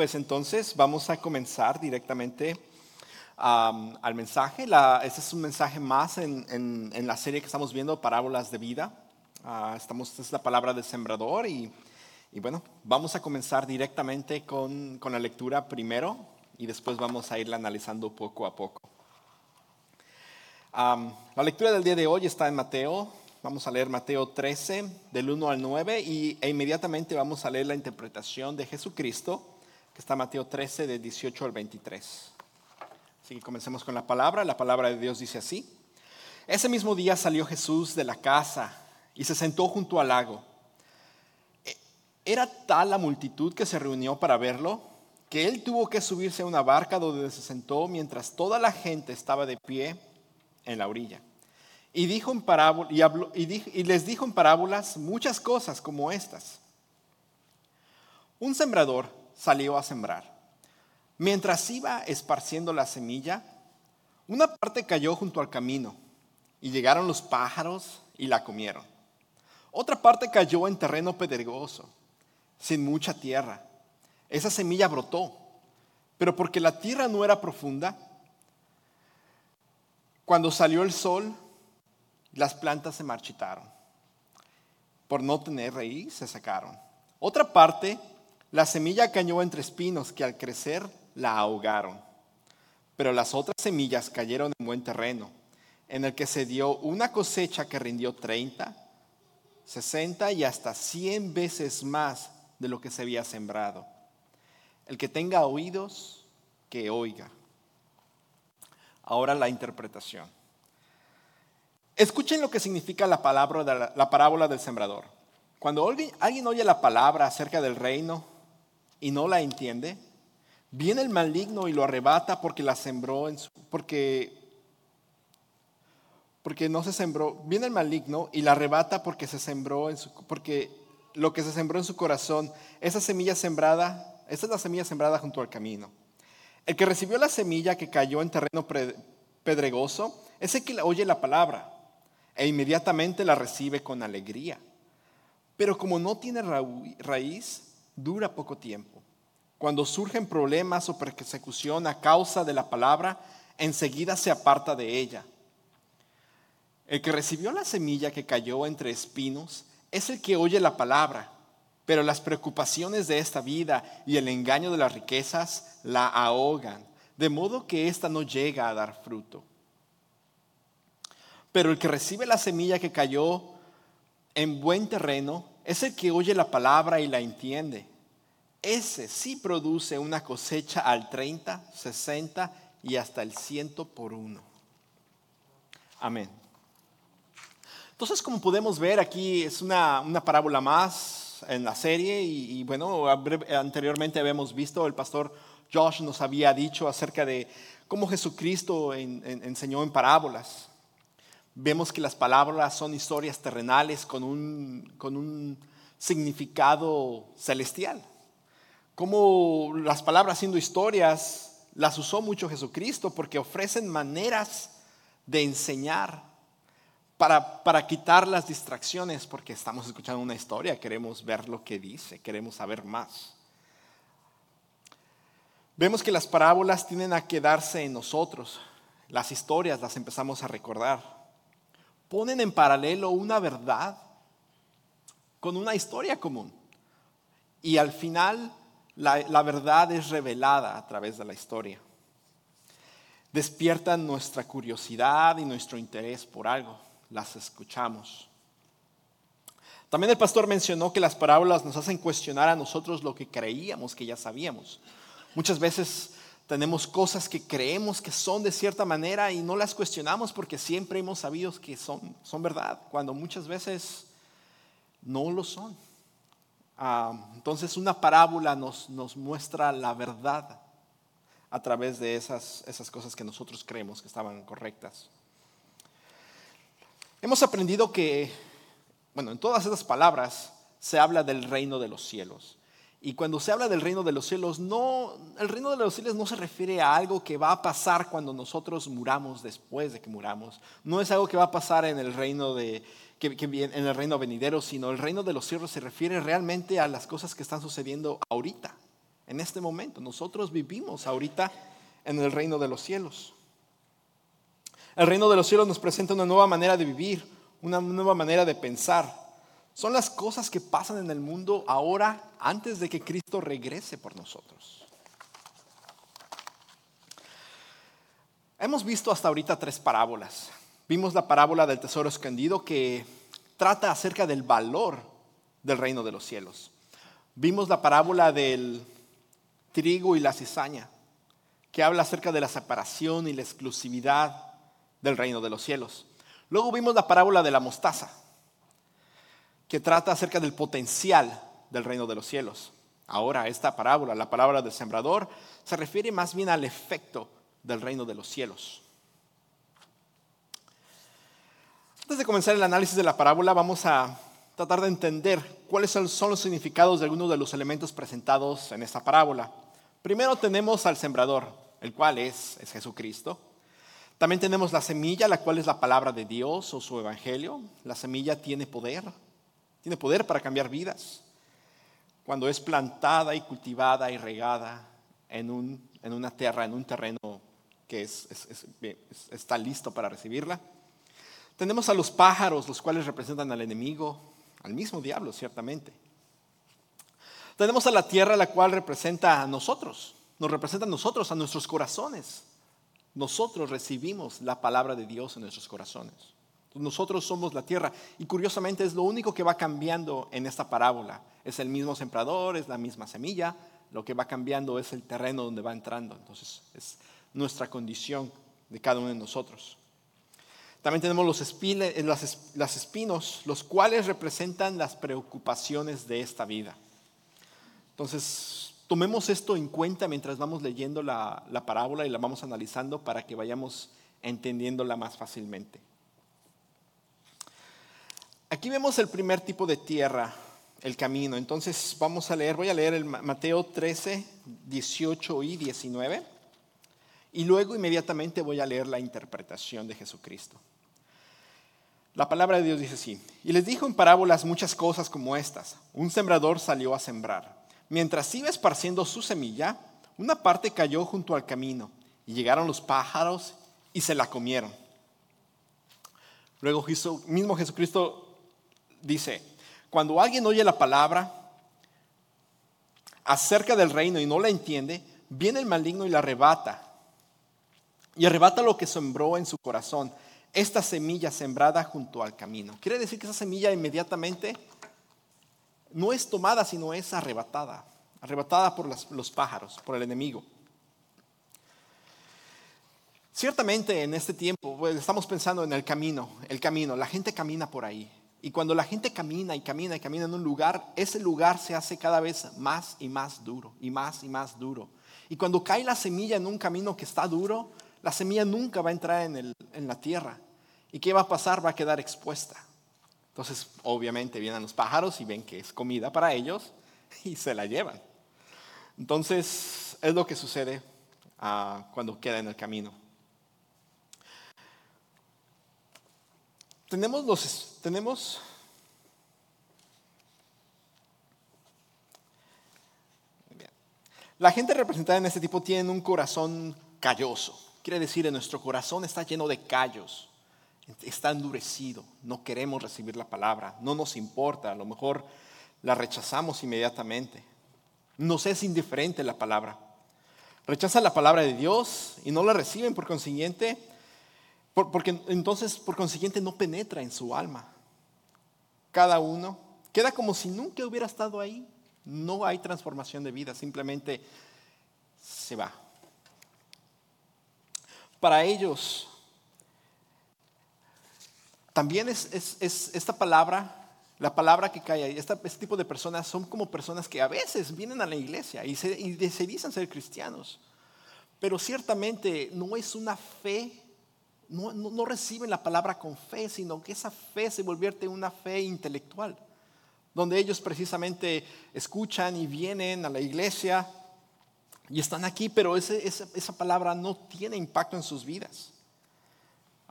pues entonces vamos a comenzar directamente al mensaje. este es un mensaje más en, la serie que estamos viendo, Parábolas de Vida. Esta es la palabra del sembrador y, bueno, vamos a comenzar directamente con, con, la lectura primero y después vamos a irla analizando poco a poco. la lectura del día de hoy está en Mateo Vamos a leer Mateo 13, del 1 al 9, y, e inmediatamente vamos a leer la interpretación de Jesucristo, está Mateo 13, de 18 al 23. Así que comencemos con la palabra. La palabra de Dios dice así. Ese mismo día salió Jesús de la casa y se sentó junto al lago. E, era tal la multitud que se reunió para verlo, que él tuvo que subirse a una barca donde se sentó mientras toda la gente estaba de pie en la orilla. Y, dijo en y, les dijo en parábolas muchas cosas como estas. Un sembrador salió a sembrar. Mientras iba esparciendo la semilla, una parte cayó junto al camino y llegaron los pájaros y la comieron. Otra parte cayó en terreno pedregoso, sin mucha tierra. Esa semilla brotó, pero porque la tierra no era profunda, cuando salió el sol, las plantas se marchitaron. Por no tener raíz, se sacaron. Otra parte, la semilla cayó entre espinos que al crecer la ahogaron. Pero las otras semillas cayeron en buen terreno, en el que se dio una cosecha que rindió 30, 60 y hasta 100 veces más de lo que se había sembrado. El que tenga oídos, que oiga. Ahora la interpretación. Escuchen lo que significa la, palabra la, parábola del sembrador. Cuando alguien, alguien oye la palabra acerca del reino y no la entiende, viene el maligno y lo arrebata porque la sembró en su, porque porque no se sembró, viene el maligno y la arrebata porque se sembró porque lo que se sembró en su corazón, esa semilla sembrada, esa es la semilla sembrada junto al camino. El que recibió la semilla que cayó en terreno pedregoso, es el que oye la palabra e inmediatamente la recibe con alegría. Pero como no tiene raíz, dura poco tiempo. Cuando surgen problemas o persecución a causa de la palabra, enseguida se aparta de ella. El que recibió la semilla que cayó entre espinos es el que oye la palabra, pero las preocupaciones de esta vida y el engaño de las riquezas la ahogan, de modo que ésta no llega a dar fruto. Pero el que recibe la semilla que cayó en buen terreno es el que oye la palabra y la entiende. Ese sí produce una cosecha al 30, 60 y hasta el ciento por uno. Amén. Entonces, como podemos ver, aquí es una, parábola más en la serie y, bueno, anteriormente habíamos visto, el pastor Josh nos había dicho acerca de cómo Jesucristo enseñó en parábolas. Vemos que las palabras son historias terrenales con un, con un significado celestial. Como las palabras siendo historias las usó mucho Jesucristo porque ofrecen maneras de enseñar para, para, quitar las distracciones, porque estamos escuchando una historia, queremos ver lo que dice, queremos saber más. Vemos que las parábolas tienen a quedarse en nosotros, las historias las empezamos a recordar ponen en paralelo una verdad con una historia común. Y al final la, verdad es revelada a través de la historia. Despiertan nuestra curiosidad y nuestro interés por algo. Las escuchamos. También el pastor mencionó que las parábolas nos hacen cuestionar a nosotros lo que creíamos que ya sabíamos. Muchas veces tenemos cosas que creemos que son de cierta manera y no las cuestionamos porque siempre hemos sabido que son, son verdad, cuando muchas veces no lo son. Ah, entonces una parábola nos, nos muestra la verdad a través de esas, esas cosas que nosotros creemos que estaban correctas. Hemos aprendido que, bueno, en todas esas palabras se habla del reino de los cielos. Y cuando se habla del reino de los cielos, no, el reino de los cielos no se refiere a algo que va a pasar cuando nosotros muramos después de que muramos. No es algo que va a pasar en el reino de, que, en el reino venidero, sino el reino de los cielos se refiere realmente a las cosas que están sucediendo ahorita, en este momento. Nosotros vivimos ahorita en el reino de los cielos. El reino de los cielos nos presenta una nueva manera de vivir, una nueva manera de pensar. Son las cosas que pasan en el mundo ahora antes de que Cristo regrese por nosotros. Hemos visto hasta ahorita tres parábolas. Vimos la parábola del tesoro escondido que trata acerca del valor del reino de los cielos. Vimos la parábola del trigo y la cizaña, que habla acerca de la separación y la exclusividad del reino de los cielos. Luego vimos la parábola de la mostaza, que trata acerca del potencial del reino de los cielos. Ahora, esta parábola, la parábola del sembrador, se refiere más bien al efecto del reino de los cielos. Antes de comenzar el análisis de la parábola, vamos a tratar de entender cuáles son los significados de algunos de los elementos presentados en esta parábola. Primero tenemos al sembrador, el cual es, es Jesucristo. También tenemos la semilla, la cual es la palabra de Dios o su evangelio. La semilla tiene poder, tiene poder para cambiar vidas. Cuando es plantada y cultivada y regada en, un, en una tierra, en un terreno que está listo para recibirla. Tenemos a los pájaros, los cuales representan al enemigo, al mismo diablo, ciertamente. Tenemos a la tierra, la cual representa a nosotros, nos representa a nosotros, a nuestros corazones nosotros recibimos la palabra de Dios en nuestros corazones. Nosotros somos la tierra y curiosamente es lo único que va cambiando en esta parábola. Es el mismo sembrador, es la misma semilla, lo que va cambiando es el terreno donde va entrando. Entonces es nuestra condición de cada uno de nosotros. También tenemos los, espinos, los cuales representan las preocupaciones de esta vida. Entonces, Tomemos esto en cuenta mientras vamos leyendo la, parábola y la vamos analizando para que vayamos entendiéndola más fácilmente. Aquí vemos el primer tipo de tierra, el camino. Entonces vamos a leer, voy a leer el Mateo 13, 18 y 19. Y luego inmediatamente voy a leer la interpretación de Jesucristo. La palabra de Dios dice así, y les dijo en parábolas muchas cosas como estas. Un sembrador salió a sembrar. Mientras iba esparciendo su semilla, una parte cayó junto al camino y llegaron los pájaros y se la comieron. Luego mismo Jesucristo dice, cuando alguien oye la palabra acerca del reino y no la entiende, viene el maligno y la arrebata. Y arrebata lo que sembró en su corazón, esta semilla sembrada junto al camino. Quiere decir que esa semilla inmediatamente no es tomada, sino es arrebatada, arrebatada por los pájaros, por el enemigo. Ciertamente en este tiempo pues, estamos pensando en el camino, el camino, la gente camina por ahí. Y cuando la gente camina y camina y camina en un lugar, ese lugar se hace cada vez más y más duro, y más y más duro. Y cuando cae la semilla en un camino que está duro, la semilla nunca va a entrar en, en la tierra. ¿Y qué va a pasar? Va a quedar expuesta. Entonces, obviamente vienen los pájaros y ven que es comida para ellos y se la llevan. Entonces, es lo que sucede ah, cuando queda en el camino. Tenemos los, tenemos La gente representada en este tipo tiene un corazón calloso. Quiere decir, nuestro corazón está lleno de callos está endurecido, no queremos recibir la palabra, no nos importa, a lo mejor la rechazamos inmediatamente. Nos es indiferente la palabra. Rechazan la palabra de Dios y no la reciben por consiguiente, porque entonces por consiguiente no penetra en su alma. Cada uno queda como si nunca hubiera estado ahí. No hay transformación de vida, simplemente se va. Para ellos. También es, esta palabra, la palabra que cae ahí, este tipo de personas son como personas que a veces vienen a la iglesia y se, ser cristianos, pero ciertamente no es una fe, no, no, reciben la palabra con fe, sino que esa fe se convierte en una fe intelectual, donde ellos precisamente escuchan y vienen a la iglesia y están aquí, pero esa palabra no tiene impacto en sus vidas.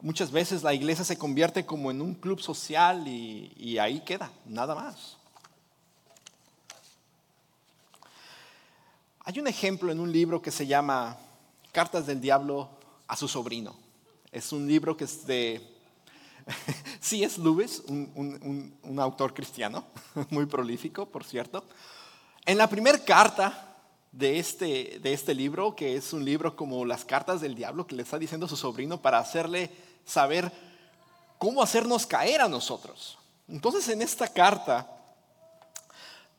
Muchas veces la iglesia se convierte como en un club social y, ahí queda, nada más. Hay un ejemplo en un libro que se llama Cartas del Diablo a su sobrino. Es un libro que es de C.S. Lewis, un, un, autor cristiano, muy prolífico, por cierto. En la primera carta de este, de este libro, que es un libro como las cartas del diablo, que le está diciendo a su sobrino para hacerle saber cómo hacernos caer a nosotros. Entonces en esta carta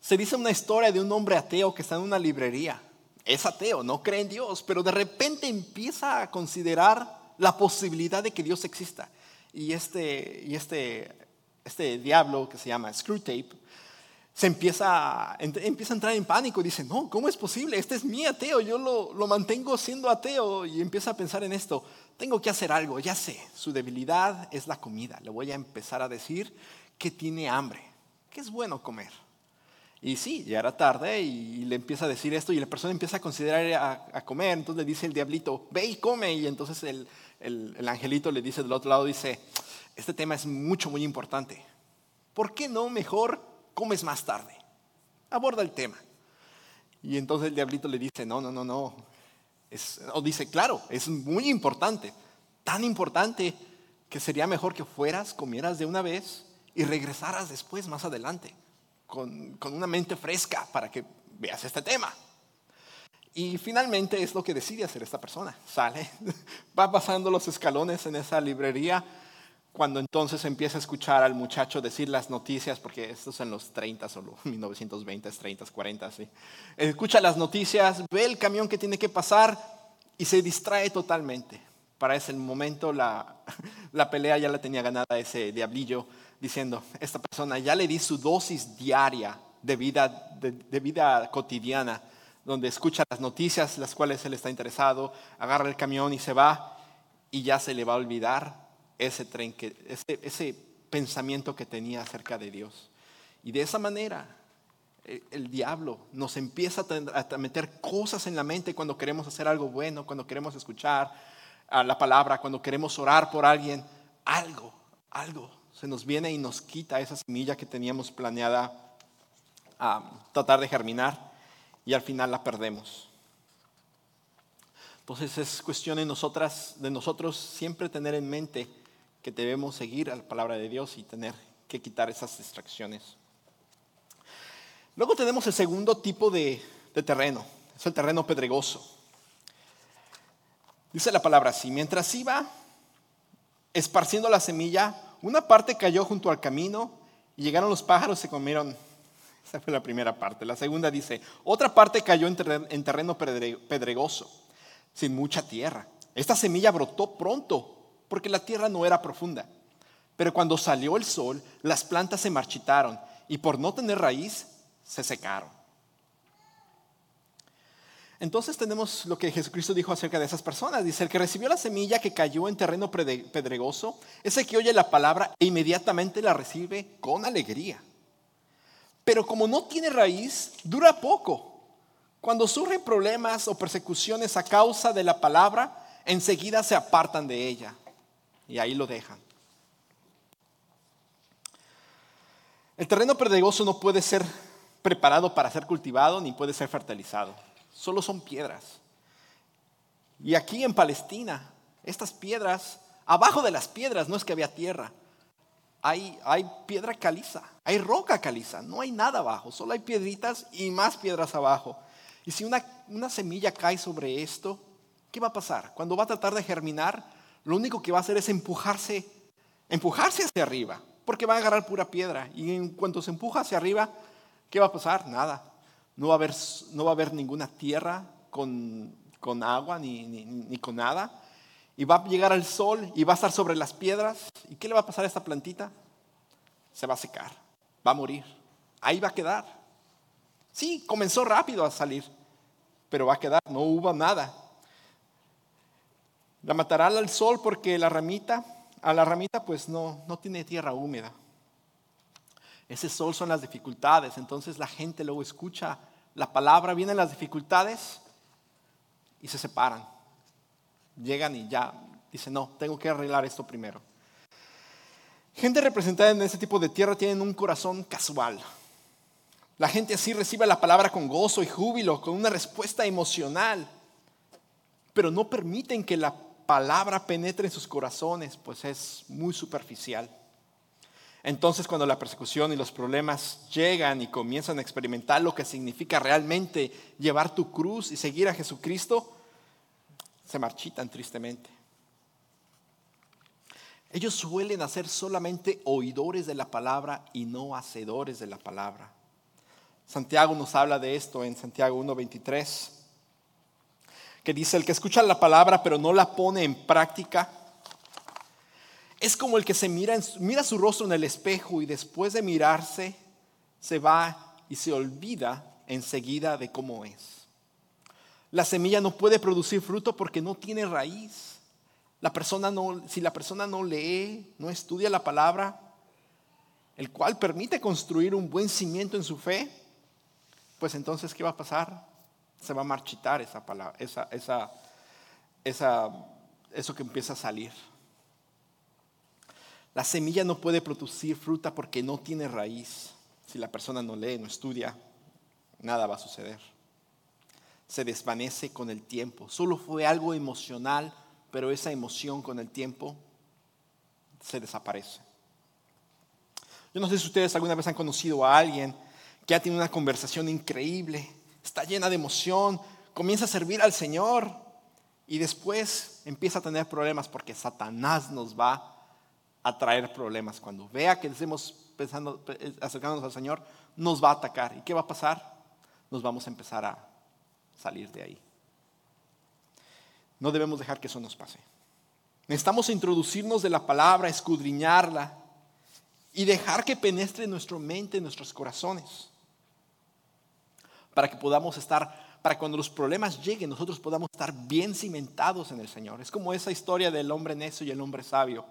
se dice una historia de un hombre ateo que está en una librería. Es ateo, no cree en Dios, pero de repente empieza a considerar la posibilidad de que Dios exista. Y este, y este, este diablo que se llama Screwtape se empieza, empieza a entrar en pánico y dice, no, ¿cómo es posible? Este es mi ateo, yo lo, lo mantengo siendo ateo y empieza a pensar en esto, tengo que hacer algo, ya sé, su debilidad es la comida, le voy a empezar a decir que tiene hambre, que es bueno comer. Y sí, ya era tarde y le empieza a decir esto y la persona empieza a considerar a, comer, entonces le dice el diablito, ve y come y entonces el, el, el angelito le dice del otro lado, dice, este tema es mucho, muy importante. ¿Por qué no mejor comes más tarde. Aborda el tema. Y entonces el diablito le dice, no, no, no, no. o dice, claro, es muy importante. Tan importante que sería mejor que fueras, comieras de una vez y regresaras después, más adelante, con, con una mente fresca para que veas este tema. Y finalmente es lo que decide hacer esta persona. Sale, va pasando los escalones en esa librería cuando entonces empieza a escuchar al muchacho decir las noticias, porque esto es en los 30 o 1920, 30, 40, ¿sí? Escucha las noticias, ve el camión que tiene que pasar y se distrae totalmente. Para ese momento la, la pelea ya la tenía ganada ese diablillo, diciendo, esta persona ya le di su dosis diaria de vida, de vida cotidiana, donde escucha las noticias, las cuales él está interesado, agarra el camión y se va, y ya se le va a olvidar ese tren, que, ese, ese pensamiento que tenía acerca de Dios. Y de esa manera eh, el diablo nos empieza a meter cosas en la mente cuando queremos hacer algo bueno, cuando queremos escuchar la palabra, cuando queremos orar por alguien. Algo, algo se nos viene y nos quita esa semilla que teníamos planeada a tratar de germinar y al final la perdemos. Entonces es cuestión de, nosotras, de nosotros siempre tener en mente que debemos seguir a la palabra de Dios y tener que quitar esas distracciones. Luego tenemos el segundo tipo de, terreno, es el terreno pedregoso. Dice la palabra así, mientras iba esparciendo la semilla, una parte cayó junto al camino y llegaron los pájaros y se comieron. Esa fue la primera parte. La segunda dice, otra parte cayó en terreno pedregoso, sin mucha tierra. Esta semilla brotó pronto porque la tierra no era profunda. Pero cuando salió el sol, las plantas se marchitaron y por no tener raíz, se secaron. Entonces tenemos lo que Jesucristo dijo acerca de esas personas. Dice, el que recibió la semilla que cayó en terreno pedregoso, ese que oye la palabra e inmediatamente la recibe con alegría. Pero como no tiene raíz, dura poco. Cuando surgen problemas o persecuciones a causa de la palabra, enseguida se apartan de ella y ahí lo dejan. El terreno pedregoso no puede ser preparado para ser cultivado ni puede ser fertilizado. Solo son piedras. Y aquí en Palestina, estas piedras, abajo de las piedras no es que había tierra. Hay, hay piedra caliza, hay roca caliza, no hay nada abajo, solo hay piedritas y más piedras abajo. Y si una, una semilla cae sobre esto, ¿qué va a pasar? Cuando va a tratar de germinar, lo único que va a hacer es empujarse, empujarse hacia arriba, porque va a agarrar pura piedra. Y en cuanto se empuja hacia arriba, ¿qué va a pasar? Nada. No va a haber, no va a haber ninguna tierra con, agua ni, ni, con nada. Y va a llegar al sol y va a estar sobre las piedras. ¿Y qué le va a pasar a esta plantita? Se va a secar, va a morir. Ahí va a quedar. Sí, comenzó rápido a salir, pero va a quedar, no hubo nada. La matará al sol porque la ramita, a la ramita pues no, no tiene tierra húmeda. Ese sol son las dificultades, entonces la gente luego escucha la palabra, vienen las dificultades y se separan. Llegan y ya dicen, no, tengo que arreglar esto primero. Gente representada en ese tipo de tierra tienen un corazón casual. La gente así recibe la palabra con gozo y júbilo, con una respuesta emocional, pero no permiten que la palabra penetre en sus corazones, pues es muy superficial. Entonces cuando la persecución y los problemas llegan y comienzan a experimentar lo que significa realmente llevar tu cruz y seguir a Jesucristo, se marchitan tristemente. Ellos suelen hacer solamente oidores de la palabra y no hacedores de la palabra. Santiago nos habla de esto en Santiago 1.23, que dice, el que escucha la palabra pero no la pone en práctica, es como el que se mira, mira su rostro en el espejo y después de mirarse se va y se olvida enseguida de cómo es. La semilla no puede producir fruto porque no tiene raíz. La persona no, si la persona no lee, no estudia la palabra, el cual permite construir un buen cimiento en su fe, pues entonces, ¿qué va a pasar? Se va a marchitar esa palabra, esa, esa, esa, eso que empieza a salir. La semilla no puede producir fruta porque no tiene raíz. Si la persona no lee, no estudia, nada va a suceder. Se desvanece con el tiempo. Solo fue algo emocional, pero esa emoción con el tiempo se desaparece. Yo no sé si ustedes alguna vez han conocido a alguien que ha tenido una conversación increíble, está llena de emoción, comienza a servir al Señor y después empieza a tener problemas porque Satanás nos va a traer problemas. Cuando vea que estemos pensando, acercándonos al Señor, nos va a atacar. ¿Y qué va a pasar? Nos vamos a empezar a salir de ahí. No debemos dejar que eso nos pase. Necesitamos introducirnos de la palabra, escudriñarla y dejar que penetre en nuestra mente, en nuestros corazones, para que podamos estar, para cuando los problemas lleguen, nosotros podamos estar bien cimentados en el Señor. Es como esa historia del hombre necio y el hombre sabio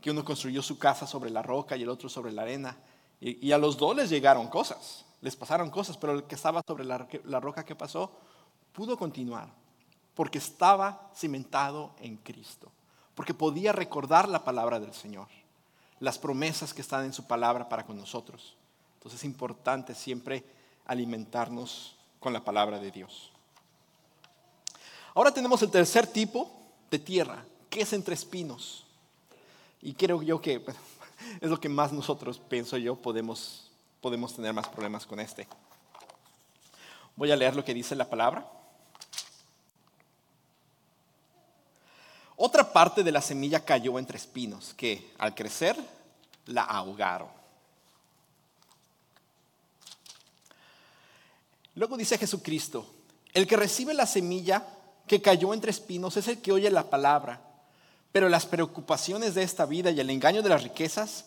que uno construyó su casa sobre la roca y el otro sobre la arena. Y, a los dos les llegaron cosas, les pasaron cosas, pero el que estaba sobre la, la roca que pasó pudo continuar, porque estaba cimentado en Cristo, porque podía recordar la palabra del Señor, las promesas que están en su palabra para con nosotros. Entonces es importante siempre alimentarnos con la palabra de Dios. Ahora tenemos el tercer tipo de tierra, que es entre espinos. Y creo yo que es lo que más nosotros, pienso yo, podemos, podemos tener más problemas con este. Voy a leer lo que dice la palabra. Otra parte de la semilla cayó entre espinos que al crecer la ahogaron. Luego dice Jesucristo, el que recibe la semilla que cayó entre espinos es el que oye la palabra pero las preocupaciones de esta vida y el engaño de las riquezas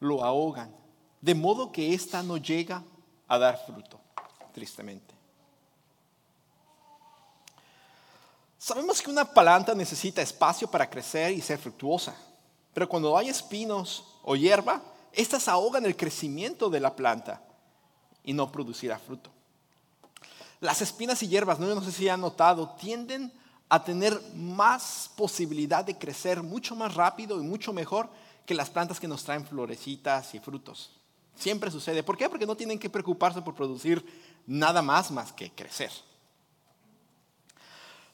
lo ahogan, de modo que ésta no llega a dar fruto, tristemente. Sabemos que una planta necesita espacio para crecer y ser fructuosa, pero cuando hay espinos o hierba, estas ahogan el crecimiento de la planta y no producirá fruto. Las espinas y hierbas, no, sé si han notado, tienden a tener más posibilidad de crecer mucho más rápido y mucho mejor que las plantas que nos traen florecitas y frutos. Siempre sucede. ¿Por qué? Porque no tienen que preocuparse por producir nada más más que crecer.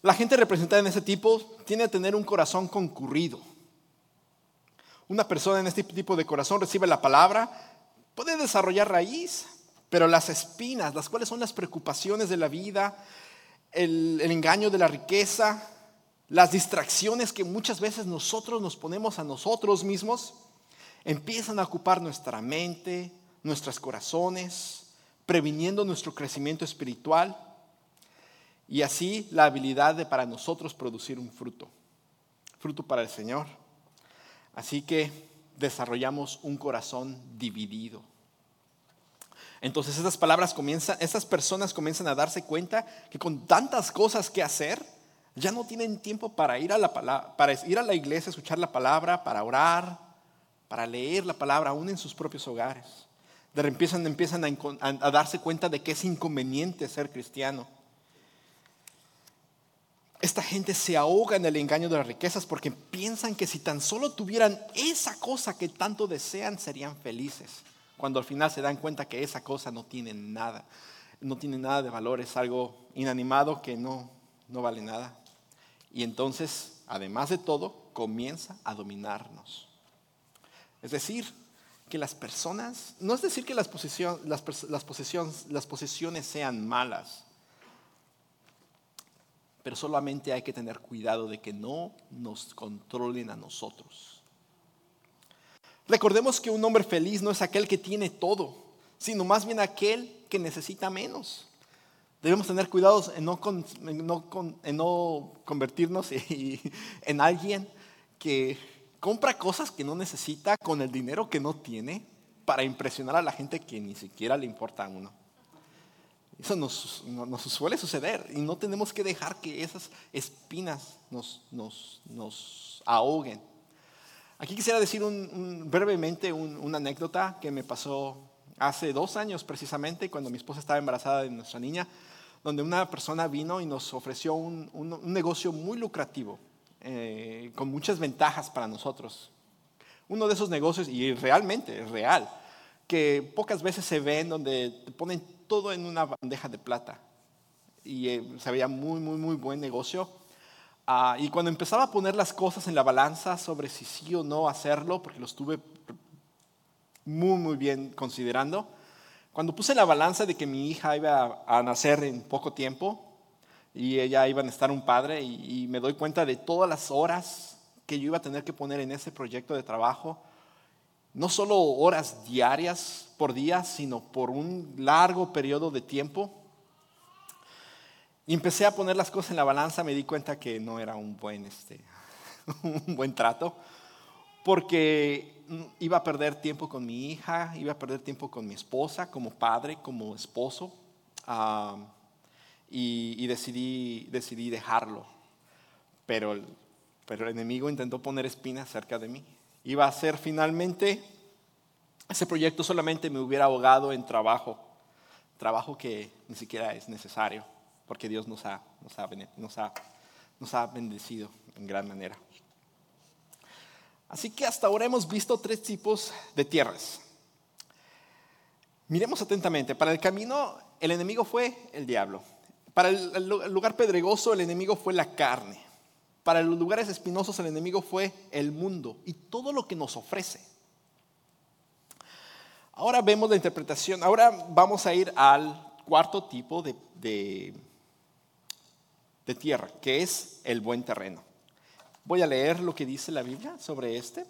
La gente representada en ese tipo tiene que tener un corazón concurrido. Una persona en este tipo de corazón recibe la palabra, puede desarrollar raíz, pero las espinas, las cuales son las preocupaciones de la vida, el, engaño de la riqueza, las distracciones que muchas veces nosotros nos ponemos a nosotros mismos, empiezan a ocupar nuestra mente, nuestros corazones, previniendo nuestro crecimiento espiritual y así la habilidad de para nosotros producir un fruto, fruto para el Señor. Así que desarrollamos un corazón dividido. Entonces esas palabras comienzan, esas personas comienzan a darse cuenta que con tantas cosas que hacer, ya no tienen tiempo para ir a la, para ir a la iglesia, escuchar la palabra, para orar, para leer la palabra, aún en sus propios hogares. De empiezan, empiezan a, darse cuenta de que es inconveniente ser cristiano. Esta gente se ahoga en el engaño de las riquezas porque piensan que si tan solo tuvieran esa cosa que tanto desean, serían felices cuando al final se dan cuenta que esa cosa no tiene nada, no tiene nada de valor, es algo inanimado que no, no vale nada. Y entonces, además de todo, comienza a dominarnos. Es decir, que las personas, no es decir que las, las, las, posesiones, las posesiones sean malas, pero solamente hay que tener cuidado de que no nos controlen a nosotros. Recordemos que un hombre feliz no es aquel que tiene todo, sino más bien aquel que necesita menos. Debemos tener cuidado en no, convertirnos en alguien que compra cosas que no necesita con el dinero que no tiene para impresionar a la gente que ni siquiera le importa a uno. Eso nos, suele suceder y no tenemos que dejar que esas espinas nos, nos, ahoguen. Aquí quisiera decir brevemente una anécdota que me pasó hace dos años precisamente, cuando mi esposa estaba embarazada de nuestra niña, donde una persona vino y nos ofreció un, negocio muy lucrativo, eh, con muchas ventajas para nosotros. Uno de esos negocios, y realmente es real, que pocas veces se ven donde te ponen todo en una bandeja de plata. Y eh, se veía muy, muy, muy buen negocio. Ah, y cuando empezaba a poner las cosas en la balanza sobre si sí o no hacerlo, porque lo estuve muy, muy bien considerando, cuando puse la balanza de que mi hija iba a, nacer en poco tiempo y ella iba a estar un padre y, y me doy cuenta de todas las horas que yo iba a tener que poner en ese proyecto de trabajo, no solo horas diarias por día, sino por un largo periodo de tiempo. Y empecé a poner las cosas en la balanza, me di cuenta que no era un buen, este, un buen trato, porque iba a perder tiempo con mi hija, iba a perder tiempo con mi esposa, como padre, como esposo, ah, y, decidí, decidí dejarlo. Pero, pero el enemigo intentó poner espinas cerca de mí iba a ser finalmente, ese proyecto solamente me hubiera ahogado en trabajo, trabajo que ni siquiera es necesario, porque Dios nos ha, nos ha, bendecido en gran manera. Así que hasta ahora hemos visto tres tipos de tierras. Miremos atentamente. Para el camino, el enemigo fue el diablo. Para el lugar pedregoso, el enemigo fue la carne. Para los lugares espinosos el enemigo fue el mundo y todo lo que nos ofrece. Ahora vemos la interpretación, ahora vamos a ir al cuarto tipo de, tierra, que es el buen terreno. Voy a leer lo que dice la Biblia sobre este.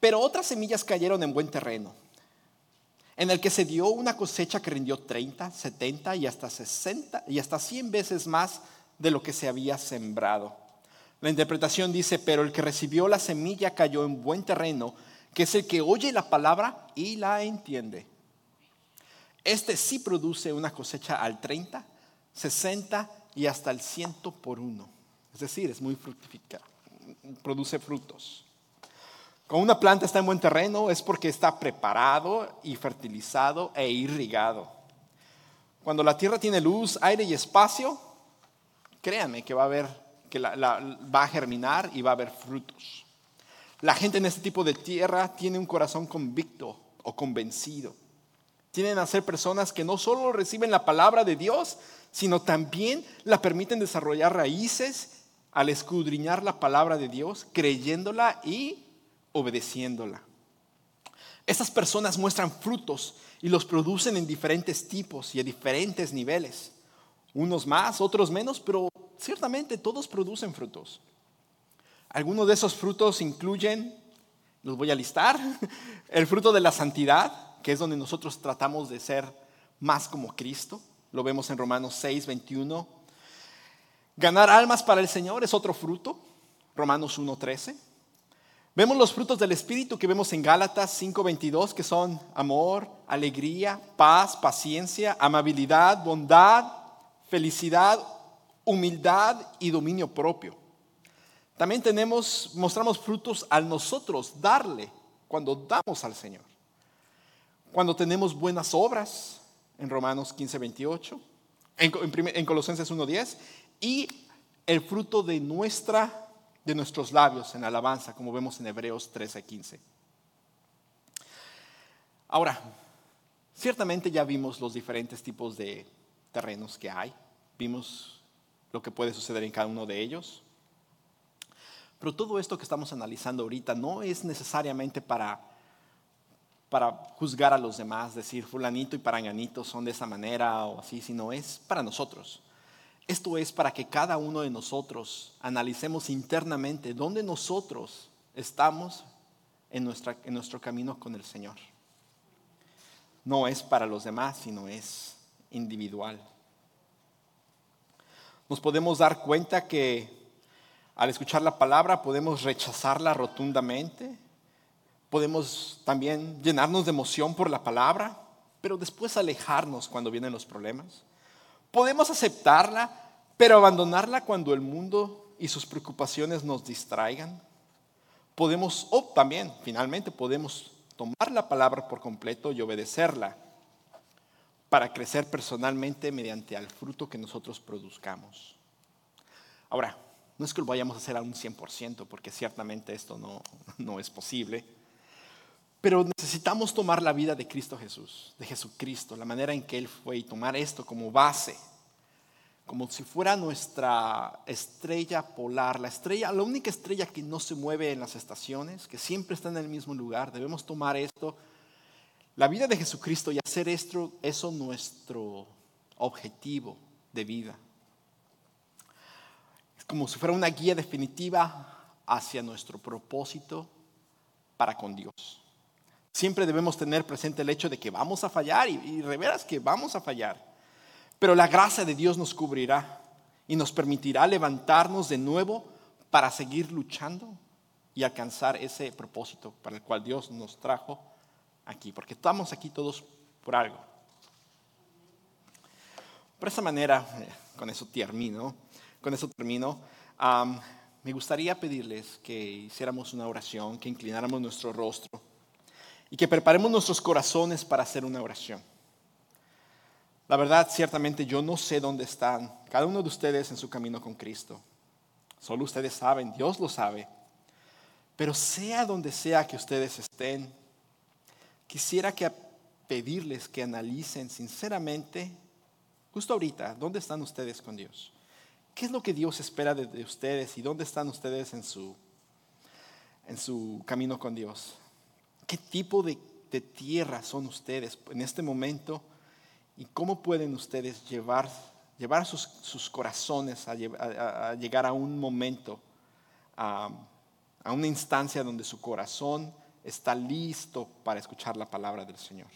Pero otras semillas cayeron en buen terreno, en el que se dio una cosecha que rindió 30, 70 y hasta 60 y hasta 100 veces más de lo que se había sembrado. La interpretación dice, pero el que recibió la semilla cayó en buen terreno, que es el que oye la palabra y la entiende. Este sí produce una cosecha al 30, 60 y hasta el 100 por uno. Es decir, es muy fructifica, produce frutos. Cuando una planta está en buen terreno es porque está preparado y fertilizado e irrigado. Cuando la tierra tiene luz, aire y espacio, créanme que va a va a germinar y va a haber frutos. La gente en este tipo de tierra tiene un corazón convicto o convencido. Tienen a ser personas que no solo reciben la palabra de Dios, sino también la permiten desarrollar raíces al escudriñar la palabra de Dios, creyéndola y obedeciéndola. Estas personas muestran frutos y los producen en diferentes tipos y a diferentes niveles. Unos más, otros menos, pero ciertamente todos producen frutos. Algunos de esos frutos incluyen, los voy a listar, el fruto de la santidad, que es donde nosotros tratamos de ser más como Cristo. Lo vemos en Romanos 6, 21. Ganar almas para el Señor es otro fruto, Romanos 1, 13. Vemos los frutos del Espíritu que vemos en Gálatas 5:22, que son amor, alegría, paz, paciencia, amabilidad, bondad, felicidad, humildad y dominio propio. También tenemos, mostramos frutos al nosotros darle cuando damos al Señor. Cuando tenemos buenas obras, en Romanos 15, 28, en, en Colosenses 1, 10, y el fruto de, nuestra, de nuestros labios en alabanza, como vemos en Hebreos 13, 15. Ahora, ciertamente ya vimos los diferentes tipos de terrenos que hay, vimos lo que puede suceder en cada uno de ellos, pero todo esto que estamos analizando ahorita no es necesariamente para, para juzgar a los demás, decir fulanito y paranganito son de esa manera o así, sino es para nosotros. Esto es para que cada uno de nosotros analicemos internamente dónde nosotros estamos en, nuestra, en nuestro camino con el Señor. No es para los demás, sino es individual. Nos podemos dar cuenta que al escuchar la palabra podemos rechazarla rotundamente, podemos también llenarnos de emoción por la palabra, pero después alejarnos cuando vienen los problemas. Podemos aceptarla, pero abandonarla cuando el mundo y sus preocupaciones nos distraigan. Podemos, o también, finalmente, podemos tomar la palabra por completo y obedecerla para crecer personalmente mediante el fruto que nosotros produzcamos. Ahora, no es que lo vayamos a hacer a un 100%, porque ciertamente esto no, no es posible. Pero necesitamos tomar la vida de Cristo Jesús, de Jesucristo, la manera en que Él fue y tomar esto como base, como si fuera nuestra estrella polar, la estrella, la única estrella que no se mueve en las estaciones, que siempre está en el mismo lugar. Debemos tomar esto, la vida de Jesucristo y hacer esto, eso nuestro objetivo de vida como si fuera una guía definitiva hacia nuestro propósito para con Dios. Siempre debemos tener presente el hecho de que vamos a fallar y, y reveras que vamos a fallar. Pero la gracia de Dios nos cubrirá y nos permitirá levantarnos de nuevo para seguir luchando y alcanzar ese propósito para el cual Dios nos trajo aquí, porque estamos aquí todos por algo. Por esa manera, eh, con eso termino con eso termino. me gustaría pedirles que hiciéramos una oración, que inclináramos nuestro rostro y que preparemos nuestros corazones para hacer una oración. La verdad, ciertamente yo no sé dónde están cada uno de ustedes en su camino con Cristo. Solo ustedes saben, Dios lo sabe. Pero sea donde sea que ustedes estén, quisiera que pedirles que analicen sinceramente, justo ahorita, ¿dónde están ustedes con Dios? ¿Qué es lo que Dios espera de, ustedes y dónde están ustedes en su, en su camino con Dios? ¿Qué tipo de, tierra son ustedes en este momento? ¿Y cómo pueden ustedes llevar, llevar sus, corazones a, llegar a un momento, a, una instancia donde su corazón está listo para escuchar la palabra del Señor?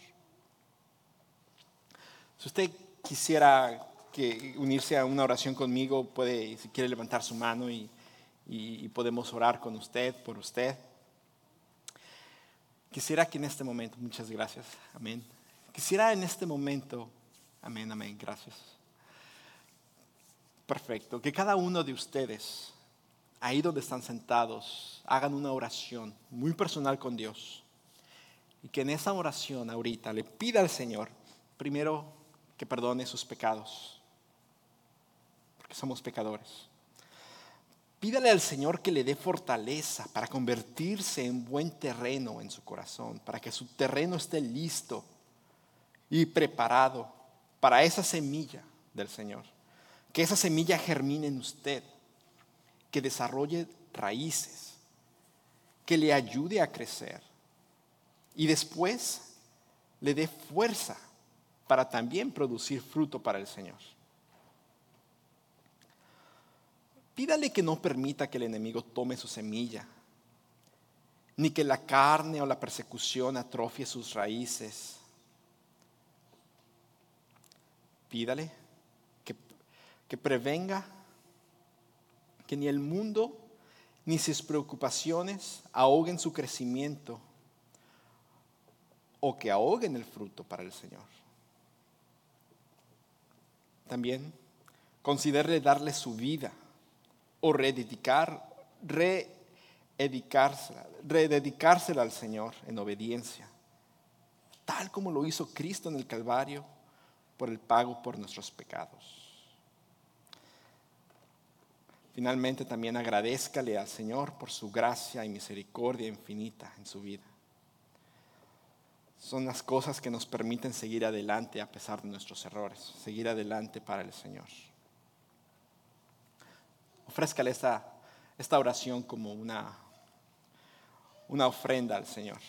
Si usted quisiera unirse a una oración conmigo, puede, si quiere, levantar su mano y, podemos orar con usted, por usted. Quisiera que en este momento, muchas gracias, amén. Quisiera en este momento, amén, amén, gracias. Perfecto, que cada uno de ustedes, ahí donde están sentados, hagan una oración muy personal con Dios. Y que en esa oración ahorita le pida al Señor, primero, que perdone sus pecados que somos pecadores. Pídale al Señor que le dé fortaleza para convertirse en buen terreno en su corazón, para que su terreno esté listo y preparado para esa semilla del Señor. Que esa semilla germine en usted, que desarrolle raíces, que le ayude a crecer y después le dé fuerza para también producir fruto para el Señor. Pídale que no permita que el enemigo tome su semilla, ni que la carne o la persecución atrofie sus raíces. Pídale que, que prevenga que ni el mundo ni sus preocupaciones ahoguen su crecimiento o que ahoguen el fruto para el Señor. También considere darle su vida o rededicar, rededicársela al Señor en obediencia, tal como lo hizo Cristo en el Calvario por el pago por nuestros pecados. Finalmente también agradezcale al Señor por su gracia y misericordia infinita en su vida. Son las cosas que nos permiten seguir adelante a pesar de nuestros errores, seguir adelante para el Señor. Ofrézcale esta, esta oración como una, una ofrenda al Señor,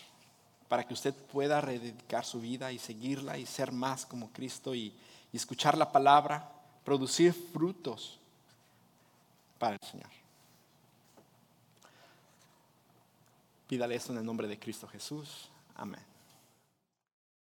para que usted pueda rededicar su vida y seguirla y ser más como Cristo y, y escuchar la palabra, producir frutos para el Señor. Pídale esto en el nombre de Cristo Jesús. Amén.